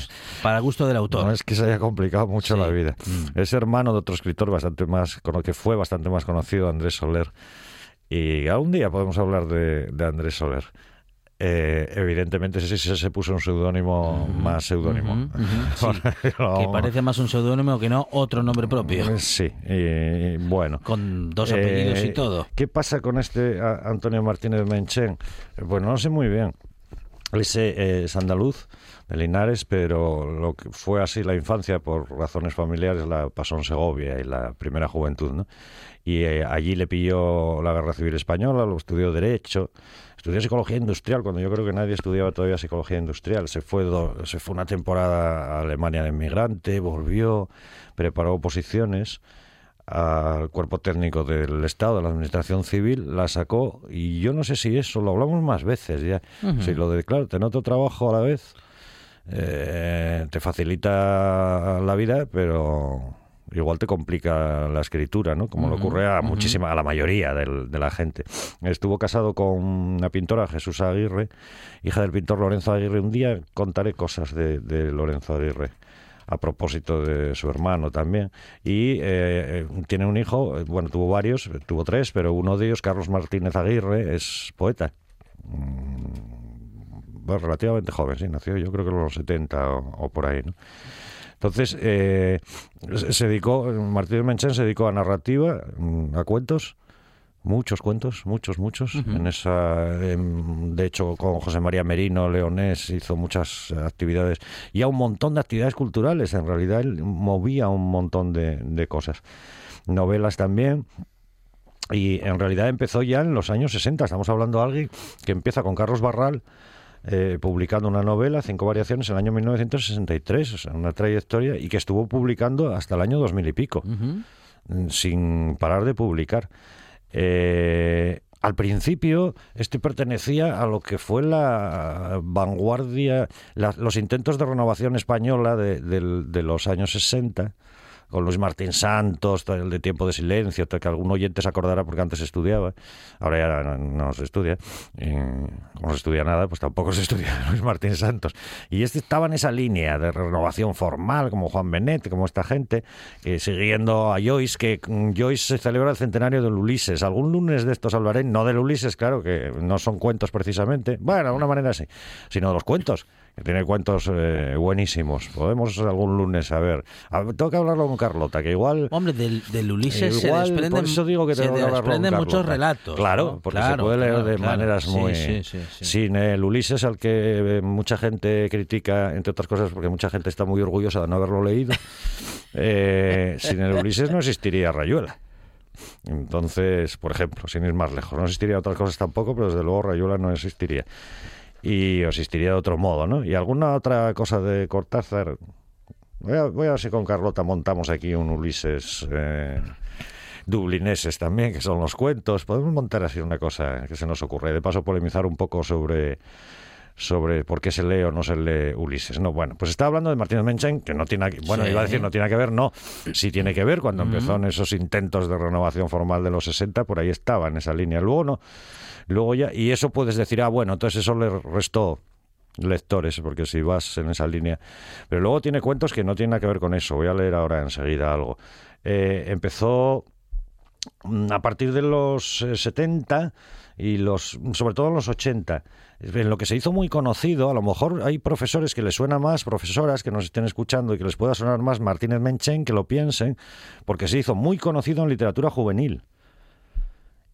para gusto del autor. No es que se haya complicado mucho Sí. la vida. Mm. Es hermano de otro escritor bastante más, con que fue bastante más conocido, Andrés Soler. Y algún día podemos hablar de, de Andrés Soler. Eh, evidentemente ese sí se puso un seudónimo más seudónimo. Sí. No. Que parece más un seudónimo que no otro nombre propio. Sí, y, bueno. Con dos apellidos y Eh, todo. ¿Qué pasa con este Antonio Martínez Menchen? Eh, Pues no lo sé muy bien. Ese eh, es andaluz, de Linares, pero lo que fue así la infancia por razones familiares la pasó en Segovia y la primera juventud, ¿no? Y eh, allí le pilló la Guerra Civil Española, lo estudió Derecho, estudió Psicología Industrial, cuando yo creo que nadie estudiaba todavía Psicología Industrial. Se fue, do- se fue una temporada a Alemania de inmigrante, volvió, preparó oposiciones al cuerpo técnico del Estado, de la Administración Civil, la sacó y yo no sé si eso, lo hablamos más veces ya, si lo de, claro, tener otro trabajo a la vez eh, te facilita la vida, pero igual te complica la escritura, ¿no? Como le Ujú, ocurre a muchísima, a la mayoría del- de la gente. Estuvo casado con una pintora, Jesús Aguirre, hija del pintor Lorenzo Aguirre. Un día contaré cosas de, de Lorenzo Aguirre a propósito de su hermano también. Y eh, eh, tiene un hijo, bueno, tuvo varios, tuvo tres, pero uno de ellos, Carlos Martínez Aguirre, es poeta. Mm, bueno, relativamente joven, sí, nació yo creo que en los 70 o, o por ahí, ¿no? Entonces, eh, se dedicó, Martínez Menchen se dedicó a narrativa, mm, a cuentos, muchos cuentos, muchos, muchos. En esa, em, de hecho, con José María Merino, Leonés, hizo muchas actividades y a un montón de actividades culturales. En realidad, él movía un montón de, de cosas. Novelas también. Y en realidad empezó ya en los años 60. Estamos hablando de alguien que empieza con Carlos Barral, eh, publicando una novela, cinco variaciones, en el año 1963, o sea, una trayectoria, y que estuvo publicando hasta el año 2000 y pico, mm, sin parar de publicar. Eh, al principio, este pertenecía a lo que fue la vanguardia, la- los intentos de renovación española de los años 60, con Luis Martín Santos, todo el de Tiempo de Silencio, todo que algún oyente se acordará porque antes estudiaba, ahora ya no, se estudia, y como no se estudia nada, pues tampoco se estudia Luis Martín Santos. Y este estaba en esa línea de renovación formal, como Juan Benet, como esta gente, eh, siguiendo a Joyce, que mm, Joyce se celebra el centenario del Ulises. Algún lunes de estos hablaré, no del Ulises, claro, que no son cuentos precisamente, bueno, de alguna manera sí, sino de los cuentos que tiene cuentos eh, buenísimos. Podemos algún lunes a ver. A tengo que hablarlo con Carlota, que igual. Hombre, del, del Ulises Igual, se desprenden, por eso digo que se tengo que hablarlo con desprenden muchos relatos. Claro, ¿no? porque se puede leer claro, de claro. maneras muy. sí, sí, sí. Sin el Ulises, al que eh, mucha gente critica, entre otras cosas, porque mucha gente está muy orgullosa de no haberlo leído. eh, sin el Ulises no existiría Rayuela. Entonces, por ejemplo, sin ir más lejos, no existiría otras cosas tampoco, pero desde luego Rayuela no existiría. Y existiría de otro modo, ¿no? Y alguna otra cosa de Cortázar. Voy a, voy a ver si con Carlota montamos aquí un Ulises eh, dublineses también, que son los cuentos. Podemos montar así una cosa que se nos ocurre. De paso, polemizar un poco sobre sobre por qué se lee o no se lee Ulises. No, bueno, pues estaba hablando de Martínez Menchen, que no tiene, que- bueno, Sí. iba a decir no tiene que ver, no, sí tiene que ver, cuando empezó en esos intentos de renovación formal de los 60, por ahí estaba en esa línea. Luego no, luego ya, y eso puedes decir, ah, bueno, entonces eso le restó lectores, porque si vas en esa línea. Pero luego tiene cuentos que no tienen nada que ver con eso. Voy a leer ahora enseguida algo. Eh, empezó mm, a partir de los eh, 70 y los sobre todo en los 80 en lo que se hizo muy conocido a lo mejor hay profesores que les suena más profesoras que nos estén escuchando y que les pueda sonar más Martínez Menchen que lo piensen porque se hizo muy conocido en literatura juvenil.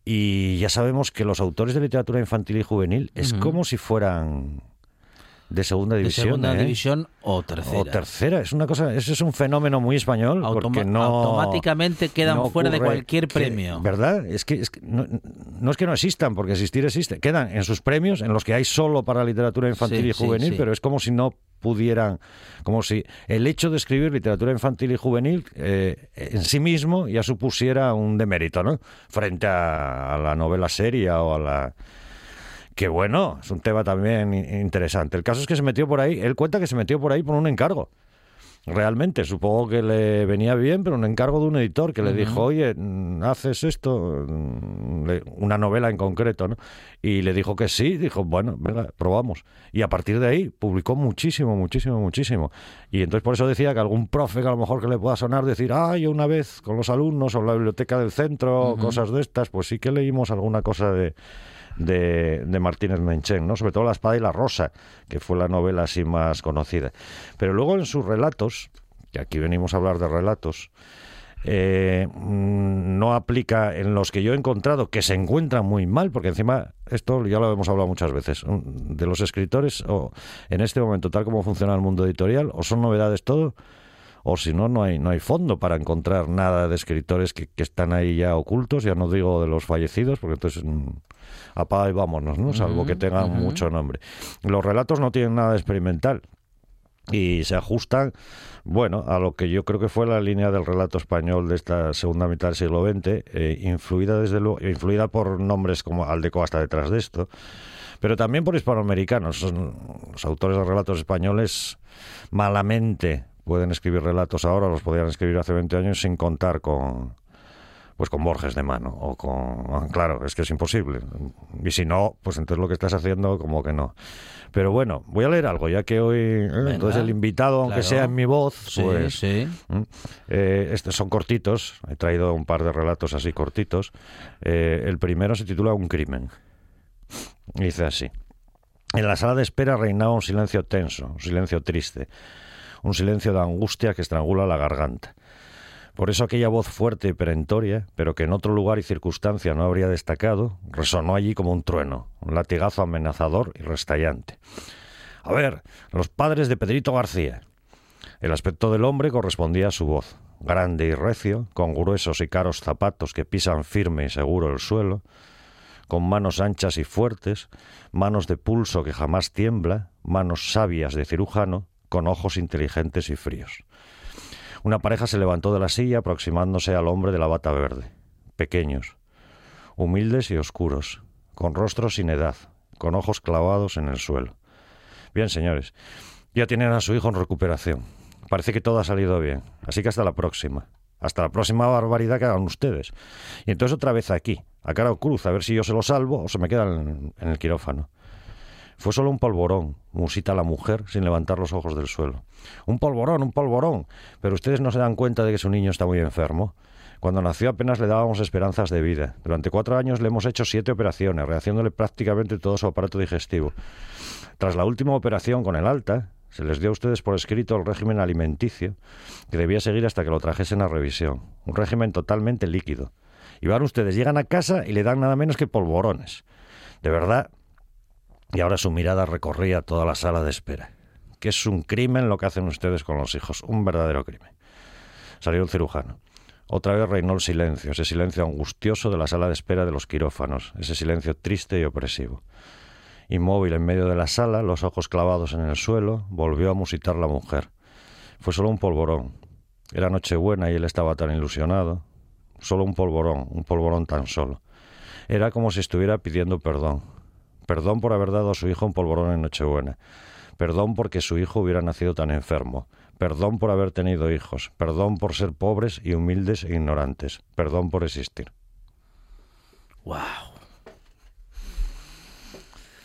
Y ya sabemos que los autores de literatura infantil y juvenil es como si fueran de segunda de división. segunda ¿eh? división o tercera. O tercera, es una cosa, eso es un fenómeno muy español Automa- porque no automáticamente quedan no fuera de cualquier que- premio. ¿Verdad? Es que, es que no, no es que no existan, porque existir existe. Quedan en sus premios, en los que hay solo para literatura infantil Sí, y sí, juvenil, sí. pero es como si no pudieran, como si el hecho de escribir literatura infantil y juvenil eh, en sí mismo ya supusiera un demérito, ¿no? Frente a, a la novela seria o a la que bueno, es un tema también interesante. El caso es que se metió por ahí, él cuenta que se metió por ahí por un encargo. Realmente, supongo que le venía bien, pero un encargo de un editor que le dijo, oye, mm, haces esto, Mm, una novela en concreto, ¿no? Y le dijo que sí, dijo, bueno, venga, probamos. Y a partir de ahí publicó muchísimo, muchísimo, muchísimo. Y entonces por eso decía que algún profe que a lo mejor que le pueda sonar decir, ah, yo una vez con los alumnos o en la biblioteca del centro, cosas de estas, pues sí que leímos alguna cosa de, de, de Martínez Menchen, ¿no? Sobre todo La espada y la rosa, que fue la novela así más conocida. Pero luego en sus relatos, que aquí venimos a hablar de relatos, eh, mm, no aplica en los que yo he encontrado que se encuentran muy mal, porque encima esto ya lo hemos hablado muchas veces, de los escritores, o en este momento, tal como funciona el mundo editorial, o son novedades todo, o si no, no hay, no hay fondo para encontrar nada de escritores que, que están ahí ya ocultos, ya no digo de los fallecidos, porque entonces mm, apaga y vámonos, ¿no? Salvo que tengan mucho nombre. Los relatos no tienen nada de experimental y se ajustan, bueno, a lo que yo creo que fue la línea del relato español de esta segunda mitad del siglo XX, eh, influida desde luego, influida por nombres como Aldeco hasta detrás de esto, pero también por hispanoamericanos. Son- Los autores de relatos españoles malamente pueden escribir relatos ahora, los podían escribir hace 20 años sin contar con pues con Borges de mano o con claro, es que es imposible. Y si no, pues entonces lo que estás haciendo como que no. Pero bueno, voy a leer algo, ya que hoy eh, entonces el invitado, aunque claro. sea en mi voz, Sí, pues sí. Eh, estos son cortitos, he traído un par de relatos así cortitos. Eh, el primero se titula Un crimen. Y dice así. En la sala de espera reinaba un silencio tenso, un silencio triste, un silencio de angustia que estrangula la garganta. Por eso aquella voz fuerte y perentoria, pero que en otro lugar y circunstancia no habría destacado, resonó allí como un trueno, un latigazo amenazador y restallante. A ver, los padres de Pedrito García. El aspecto del hombre correspondía a su voz, grande y recio, con gruesos y caros zapatos que pisan firme y seguro el suelo, con manos anchas y fuertes, manos de pulso que jamás tiembla, manos sabias de cirujano, con ojos inteligentes y fríos. Una pareja se levantó de la silla aproximándose al hombre de la bata verde. Pequeños, humildes y oscuros, con rostros sin edad, con ojos clavados en el suelo. Bien, señores, ya tienen a su hijo en recuperación. Parece que todo ha salido bien, así que hasta la próxima. Hasta la próxima barbaridad que hagan ustedes. Y entonces otra vez aquí, a cara o cruz, a ver si yo se lo salvo o se me queda en, en el quirófano. Fue solo un polvorón, musita la mujer sin levantar los ojos del suelo. Un polvorón, un polvorón. Pero ustedes no se dan cuenta de que su niño está muy enfermo. Cuando nació apenas le dábamos esperanzas de vida. Durante cuatro años le hemos hecho siete operaciones, rehaciéndole prácticamente todo su aparato digestivo. Tras la última operación con el alta, se les dio a ustedes por escrito el régimen alimenticio, que debía seguir hasta que lo trajesen a revisión. Un régimen totalmente líquido. Y van ustedes, llegan a casa y le dan nada menos que polvorones. De verdad. Y ahora su mirada recorría toda la sala de espera. Que es un crimen lo que hacen ustedes con los hijos. Un verdadero crimen. Salió el cirujano. Otra vez reinó el silencio, ese silencio angustioso de la sala de espera de los quirófanos, ese silencio triste y opresivo. Inmóvil en medio de la sala, los ojos clavados en el suelo, volvió a musitar la mujer. Fue solo un polvorón. Era Nochebuena y él estaba tan ilusionado. Solo un polvorón, un polvorón tan solo. Era como si estuviera pidiendo perdón. Perdón por haber dado a su hijo un polvorón en Nochebuena. Perdón porque su hijo hubiera nacido tan enfermo. Perdón por haber tenido hijos. Perdón por ser pobres y humildes e ignorantes. Perdón por existir. Wow.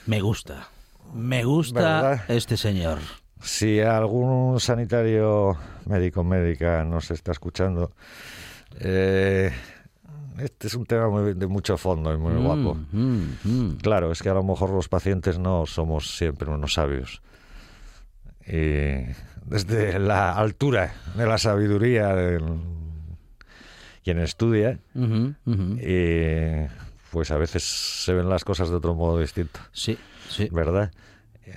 Me gusta. Me gusta ¿Verdad? este señor. Si algún sanitario médico médica nos está escuchando, eh, este es un tema muy- de mucho fondo y muy Mm, guapo. mm, mm. Claro, es que a lo mejor los pacientes no somos siempre unos sabios. Y desde la altura de la sabiduría del- quien estudia, y pues a veces se ven las cosas de otro modo distinto. Sí, sí. ¿Verdad?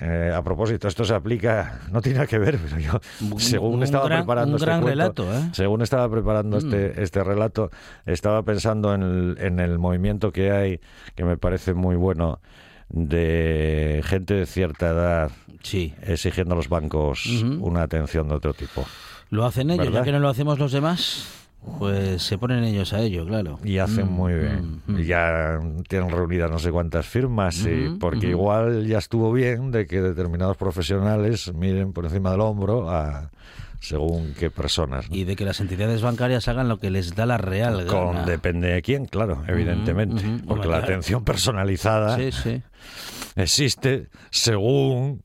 Eh, a propósito, esto se aplica, no tiene nada que ver, pero yo, según un estaba gran- preparando un este gran cuento, relato, ¿eh? según estaba preparando este, este relato, estaba pensando en el, en el movimiento que hay, que me parece muy bueno, de gente de cierta edad Sí. exigiendo a los bancos una atención de otro tipo. Lo hacen ellos, ¿Verdad? ya que no lo hacemos los demás, pues se ponen ellos a ello, claro. Y hacen Mm, muy bien. mm, mm. Y ya tienen reunidas no sé cuántas firmas, y porque igual ya estuvo bien de que determinados profesionales miren por encima del hombro a según qué personas. ¿no? Y de que las entidades bancarias hagan lo que les da la real Con gana. depende de quién, claro, evidentemente. Porque Hombre, la claro. atención personalizada Sí, sí. existe según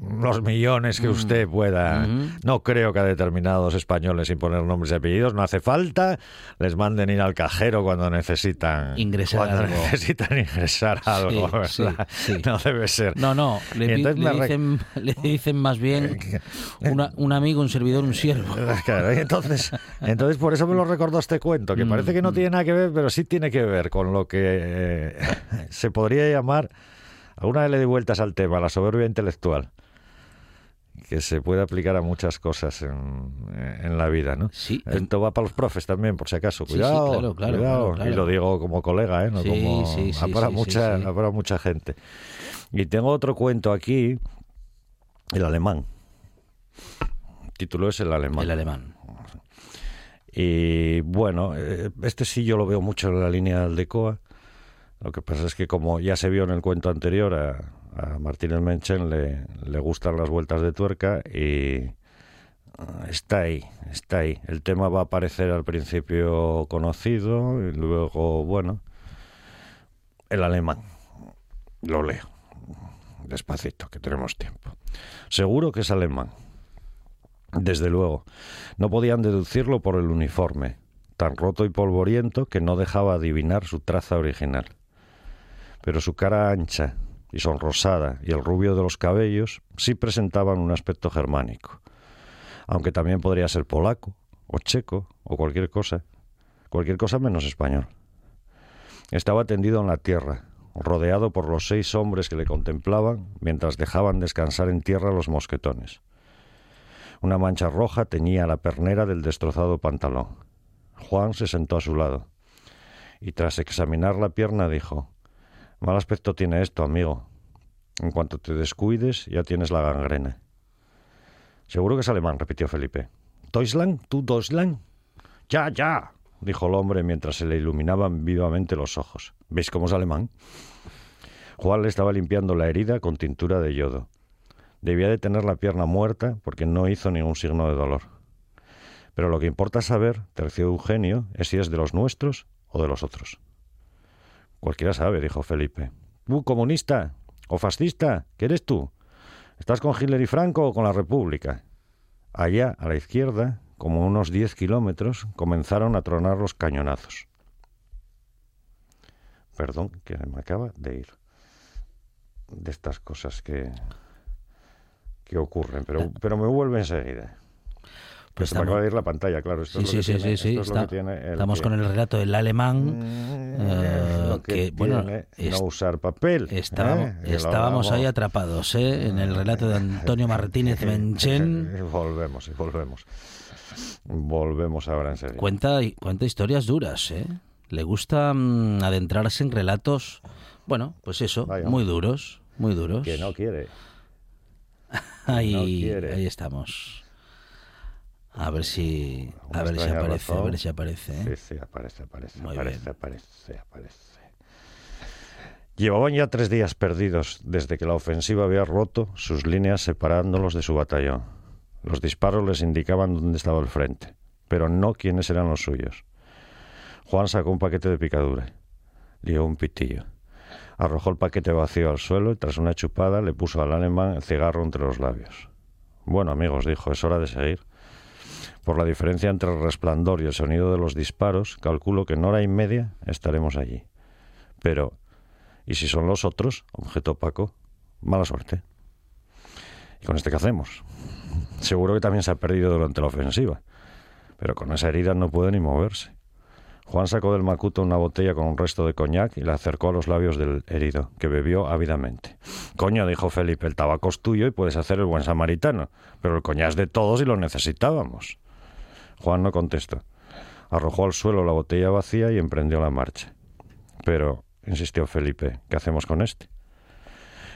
los millones que usted pueda. Ujú. No creo que a determinados españoles, sin poner nombres y apellidos, no hace falta, les manden ir al cajero cuando necesitan Ingresar cuando algo. necesitan ingresar algo. Sí, ¿verdad? sí, sí. No debe ser. No, no, le, me dicen, le dicen más bien una- un amigo, un servidor, un siervo. Claro, entonces, entonces por eso me lo recordó este cuento, que parece Mm, que no tiene nada que ver, pero sí tiene que ver con lo que eh, se podría llamar, alguna vez le di vueltas al tema, la soberbia intelectual, que se puede aplicar a muchas cosas en, en la vida, ¿no? Sí, Esto va para los profes también, por si acaso. Sí, sí, Cuidado, claro, claro, cuidado. claro. Y lo digo como colega, ¿eh? No Sí, como... sí, sí, va para mucha, para mucha gente. Y tengo otro cuento aquí, el alemán. El título es el alemán. El alemán. Y bueno, eh, este sí yo lo veo mucho en la línea del Aldecoa. Lo que pasa es que como ya se vio en el cuento anterior, a, a Martínez Menchen le, le gustan las vueltas de tuerca y ah, está ahí, está ahí. El tema va a aparecer al principio conocido y luego, bueno, el alemán. Lo leo. Despacito, que tenemos tiempo. Seguro que es alemán. Desde luego, no podían deducirlo por el uniforme, tan roto y polvoriento que no dejaba adivinar su traza original. Pero su cara ancha y sonrosada y el rubio de los cabellos sí presentaban un aspecto germánico, aunque también podría ser polaco o checo o cualquier cosa, cualquier cosa menos español. Estaba tendido en la tierra, rodeado por los seis hombres que le contemplaban mientras dejaban descansar en tierra los mosquetones. Una mancha roja teñía la pernera del destrozado pantalón. Juan se sentó a su lado y tras examinar la pierna dijo Mal aspecto tiene esto, amigo. En cuanto te descuides ya tienes la gangrena. Seguro que es alemán, repitió Felipe. ¿Deutschland? ¿Tú Deutschland? Ya, ya, dijo el hombre mientras se le iluminaban vivamente los ojos. ¿Veis cómo es alemán? Juan le estaba limpiando la herida con tintura de yodo. Debía de tener la pierna muerta porque no hizo ningún signo de dolor. Pero lo que importa saber, terció Eugenio, es si es de los nuestros o de los otros. Cualquiera sabe, dijo Felipe. ¿Tú, comunista o fascista? ¿Qué eres tú? ¿Estás con Hitler y Franco o con la República? Allá, a la izquierda, como unos diez kilómetros, comenzaron a tronar los cañonazos. Perdón, que me acaba de ir de estas cosas que, que ocurren, pero, pero me vuelve enseguida. Pues se me acaba de ir la pantalla, claro. Esto Sí, es sí, lo que sí, tiene- sí, sí, esto es lo que tiene el estamos que- con el relato del alemán. eh, lo que que, bueno, es- no usar papel. estábamos, ¿eh? Estábamos ahí atrapados, ¿eh? En el relato de Antonio Martínez Menchen. Volvemos, y volvemos. Volvemos ahora enseguida. Cuenta, cuenta historias duras, ¿eh? Le gusta mm, adentrarse en relatos, bueno, pues eso, Vaya. muy duros, muy duros. Que no quiere. ahí, no quiere. ahí estamos. A ver si, a ver si aparece, a ver si aparece. ¿eh? Sí, sí, aparece, aparece, Muy aparece, bien. aparece, aparece. Llevaban ya tres días perdidos desde que la ofensiva había roto sus líneas separándolos de su batallón. Los disparos les indicaban dónde estaba el frente, pero no quiénes eran los suyos. Juan sacó un paquete de picadura, dio un pitillo, arrojó el paquete vacío al suelo y tras una chupada le puso al alemán el cigarro entre los labios. Bueno, amigos, dijo, es hora de seguir. Por la diferencia entre el resplandor y el sonido de los disparos, calculo que en hora y media estaremos allí. Pero, ¿y si son los otros? Objetó Paco. Mala suerte. ¿Y con este qué hacemos? Seguro que también se ha perdido durante la ofensiva. Pero con esa herida no puede ni moverse. Juan sacó del macuto una botella con un resto de coñac y la acercó a los labios del herido, que bebió ávidamente. Coño, dijo Felipe, el tabaco es tuyo y puedes hacer el buen samaritano, pero el coñac es de todos y lo necesitábamos. Juan no contestó. Arrojó al suelo la botella vacía y emprendió la marcha. Pero, insistió Felipe, ¿qué hacemos con este?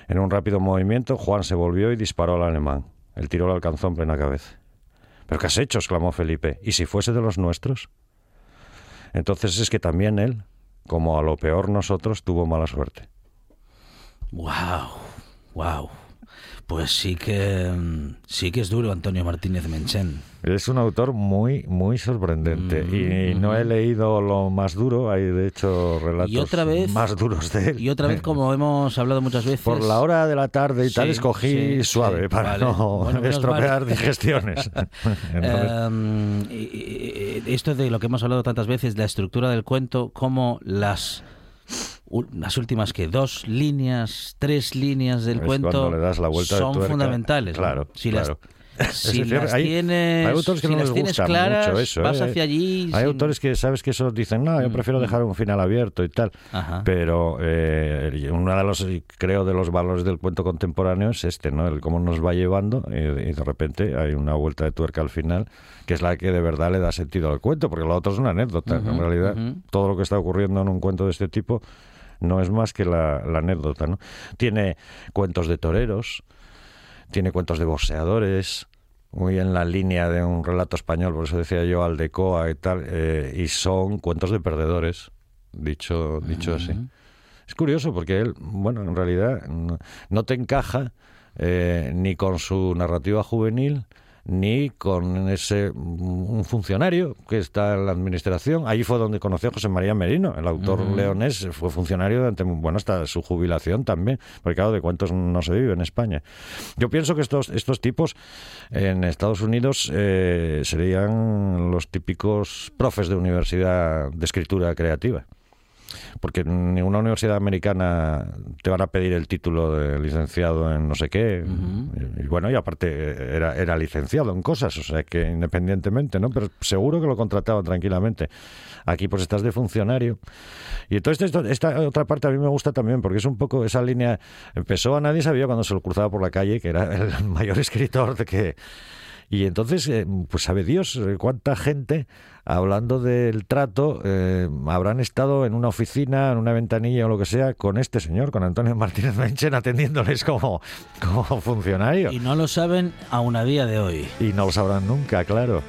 En un rápido movimiento, Juan se volvió y disparó al alemán. El tiro le alcanzó en plena cabeza. ¿Pero qué has hecho? exclamó Felipe. ¿Y si fuese de los nuestros? Entonces es que también él, como a lo peor nosotros, tuvo mala suerte. ¡Wow! ¡Wow! Pues sí que mm, sí que es duro Antonio Martínez Menchen. Es un autor muy muy sorprendente y no he leído lo más duro, hay de hecho relatos y otra vez, más duros de él. Y otra vez, como hemos hablado muchas veces... Por la hora de la tarde y tal, escogí sí, suave sí, para vale. no Bueno, estropear digestiones. Entonces, Em, esto de lo que hemos hablado tantas veces, la estructura del cuento, como las las últimas que dos líneas, tres líneas del Es cuento cuando le das la vuelta de son fundamentales. Claro, si claro. las, si decir, las hay- tienes, hay autores que si no les gusta claras, mucho eso. vas ¿eh? hacia allí. Hay sin- Mm, autores que sabes que eso dicen, no, yo prefiero dejar un final abierto y tal. Ajá. Pero eh, uno de los, creo, de los valores del cuento contemporáneo es este, ¿no? El cómo nos va llevando y, y de repente hay una vuelta de tuerca al final que es la que de verdad le da sentido al cuento, porque lo otro es una anécdota. En realidad, todo lo que está ocurriendo en un cuento de este tipo no es más que la, la anécdota, ¿no? Tiene cuentos de toreros, tiene cuentos de boxeadores, muy en la línea de un relato español, por eso decía yo Aldecoa y tal, eh, y son cuentos de perdedores, dicho, dicho así. Es curioso porque él, bueno, en realidad no, no te encaja eh, ni con su narrativa juvenil ni con ese un funcionario que está en la administración. Allí fue donde conoció a José María Merino, el autor leonés, fue funcionario durante, bueno, hasta su jubilación también, porque claro, de cuentos no se vive en España. Yo pienso que estos, estos tipos en Estados Unidos eh, serían los típicos profes de universidad de escritura creativa porque en ninguna universidad americana te van a pedir el título de licenciado en no sé qué. y, y bueno, y aparte eh, era, era licenciado en cosas, o sea que independientemente, ¿no? Pero seguro que lo contrataban tranquilamente. Aquí pues estás de funcionario. Y entonces esto- esta otra parte a mí me gusta también, porque es un poco esa línea... Empezó a nadie sabía cuando se lo cruzaba por la calle, que era el mayor escritor de que... Y entonces, eh, pues sabe Dios eh, cuánta gente, hablando del trato, eh, habrán estado en una oficina, en una ventanilla o lo que sea, con este señor, con Antonio Martínez Menchen, atendiéndoles como, como funcionario. Y no lo saben aún a día de hoy. Y no lo sabrán nunca, claro.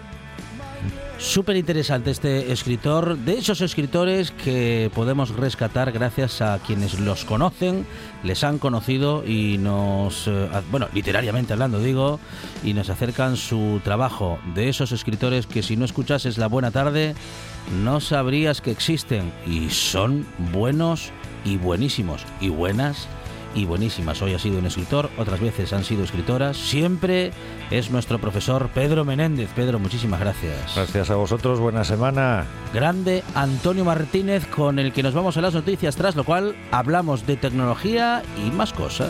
Súper interesante este escritor, de esos escritores que podemos rescatar gracias a quienes los conocen, les han conocido y nos, eh, bueno, literariamente hablando digo, y nos acercan su trabajo. De esos escritores que si no escuchases La Buena Tarde, no sabrías que existen y son buenos y buenísimos y buenas y buenísimas. Hoy ha sido un escritor, otras veces han sido escritoras. Siempre es nuestro profesor Pedro Menéndez. Pedro, muchísimas gracias. Gracias a vosotros, buena semana. Grande Antonio Martínez con el que nos vamos a las noticias, tras lo cual hablamos de tecnología y más cosas.